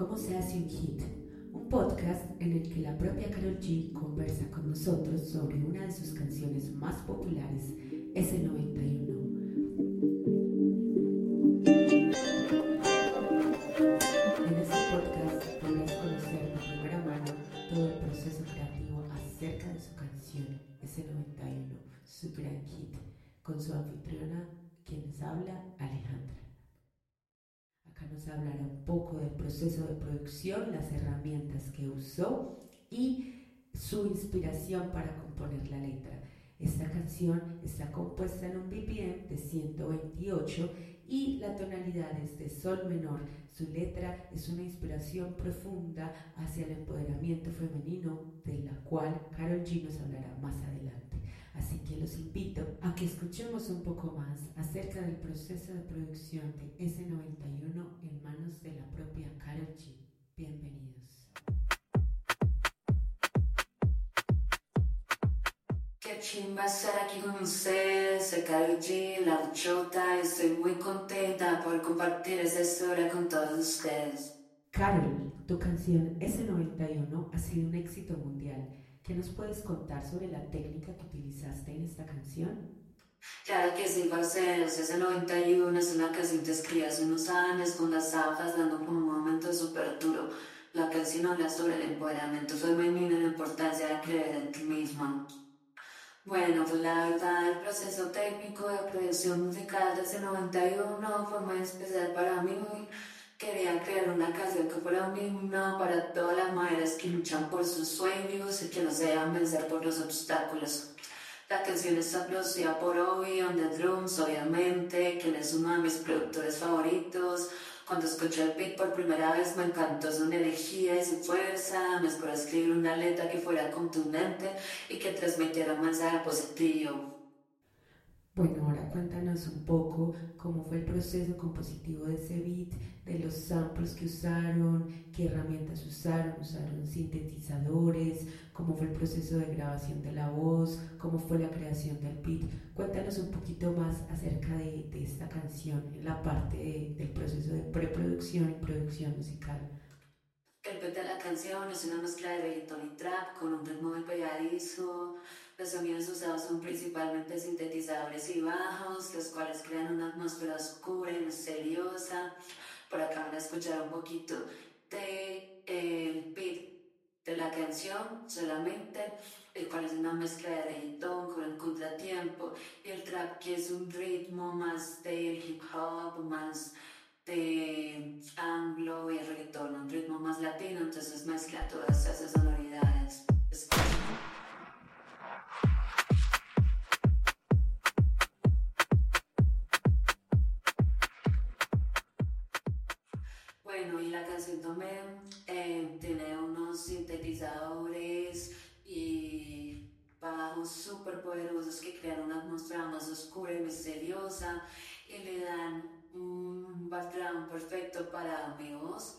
¿Cómo se hace un hit? Un podcast en el que la propia Carol G conversa con nosotros sobre una de sus canciones más populares, S91. En este podcast podrás conocer de primera mano todo el proceso creativo acerca de su canción S91, su gran hit, con su anfitriona, quien les habla, hablará un poco del proceso de producción, las herramientas que usó y su inspiración para componer la letra. Esta canción está compuesta en un BPM de 128 y la tonalidad es de sol menor. Su letra es una inspiración profunda hacia el empoderamiento femenino, de la cual Carol G nos hablará más adelante. Así que los invito a que escuchemos un poco más acerca del proceso de producción de S91 en manos de la propia Carol G. Bienvenidos. Qué chimba estar aquí con ustedes, soy Carol G, la chota, estoy muy contenta por compartir esta historia con todos ustedes. Carol, tu canción S91 ha sido un éxito mundial. ¿Qué nos puedes contar sobre la técnica que utilizaste en esta canción? Claro que sí, parceros, ese 91 es una canción que escribí hace unos años cuando estaba pasando por un momento súper duro. La canción habla sobre el empoderamiento femenino y la importancia de creer en ti misma. Bueno, pues la verdad, el proceso técnico de producción musical de ese 91 fue muy especial para mí. Quería crear una canción que fuera un himno para todas las mujeres que luchan por sus sueños y que no se dejan vencer por los obstáculos. La canción está producida por Obi on the Drums, obviamente, él es uno de mis productores favoritos. Cuando escuché el beat por primera vez me encantó su energía y su fuerza, me esperó escribir una letra que fuera contundente y que transmitiera un mensaje positivo. Bueno, ahora cuéntanos un poco cómo fue el proceso compositivo de ese beat, de los samples que usaron, qué herramientas usaron, usaron sintetizadores, cómo fue el proceso de grabación de la voz, cómo fue la creación del beat. Cuéntanos un poquito más acerca de, de esta canción la parte de, del proceso de preproducción y producción musical. Beat de la canción es una mezcla de reggaeton y trap con un ritmo pegadizo. Los sonidos usados son principalmente sintetizadores y bajos, los cuales crean una atmósfera oscura y misteriosa. Por acá van a escuchar un poquito de el beat de la canción solamente, el cual es una mezcla de reggaeton con el contratiempo y el trap que es un ritmo más de hip hop, más de anglo y el reggaeton, un ritmo más latino, entonces mezcla todas esas Bueno, y la canción también eh, tiene unos sintetizadores y bajos súper poderosos que crean una atmósfera más oscura y misteriosa y le dan un background perfecto para mi voz.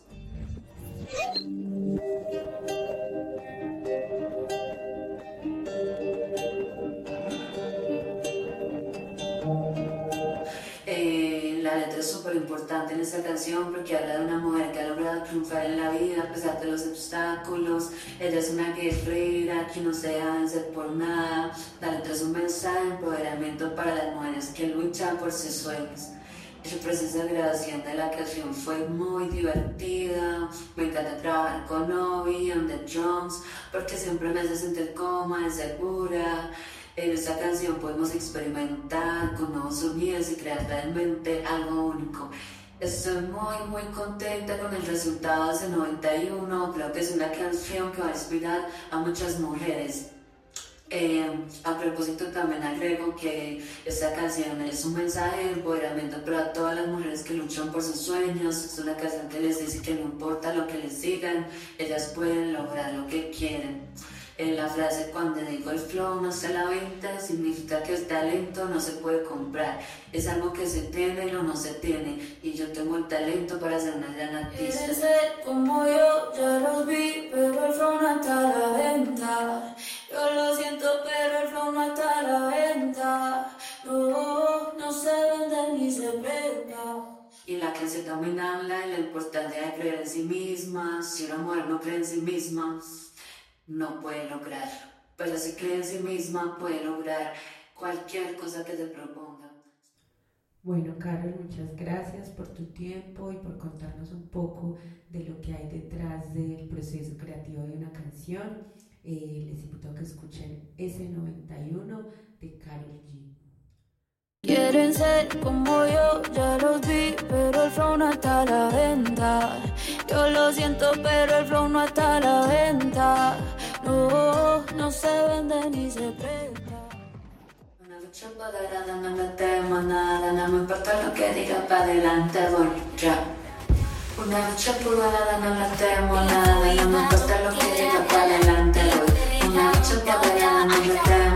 Súper importante en esta canción porque habla de una mujer que ha logrado triunfar en la vida a pesar de los obstáculos. Ella es una guerrera que no se deja vencer por nada. Letra es un mensaje de empoderamiento para las mujeres que luchan por sus sueños. El proceso de grabación de la canción fue muy divertida. Me encanta trabajar con Obi on the drums porque siempre me hace sentir cómoda y segura. En esta canción podemos experimentar con nuevos sonidos y crear realmente algo único. Estoy muy, muy contenta con el resultado de ese 91. Creo que es una canción que va a inspirar a muchas mujeres. Eh, a propósito también agrego que esta canción es un mensaje de empoderamiento para todas las mujeres que luchan por sus sueños. Es una canción que les dice que no importa lo que les digan, ellas pueden lograr lo que quieren. En la frase cuando digo el flow no se la venta significa que el talento no se puede comprar. Es algo que se tiene o no se tiene. Y yo tengo el talento para ser una gran artista. Quieren ser como yo, ya los vi, pero el flow no está a la venta. Yo lo siento, pero el flow no está a la venta. No, no se vende ni se pega. Y la canción también habla de la importancia de creer en sí misma. Si una mujer no cree en sí misma, no puede lograr. Pero si cree en sí misma, puede lograr cualquier cosa que se proponga. Bueno, Carol, muchas gracias por tu tiempo y por contarnos un poco de lo que hay detrás del proceso creativo de una canción. Eh, les invito a que escuchen S91 de Carol G. Quieren ser como yo, ya los vi, pero el flow no está a la venta. Yo lo siento, pero el flow no está a la ni se presta. Una lucha empoderada, no le temo nada, no me importa lo que diga para adelante, voy ya. Una lucha empoderada, no le temo nada, no me importa lo que diga para adelante, voy. Una lucha empoderada.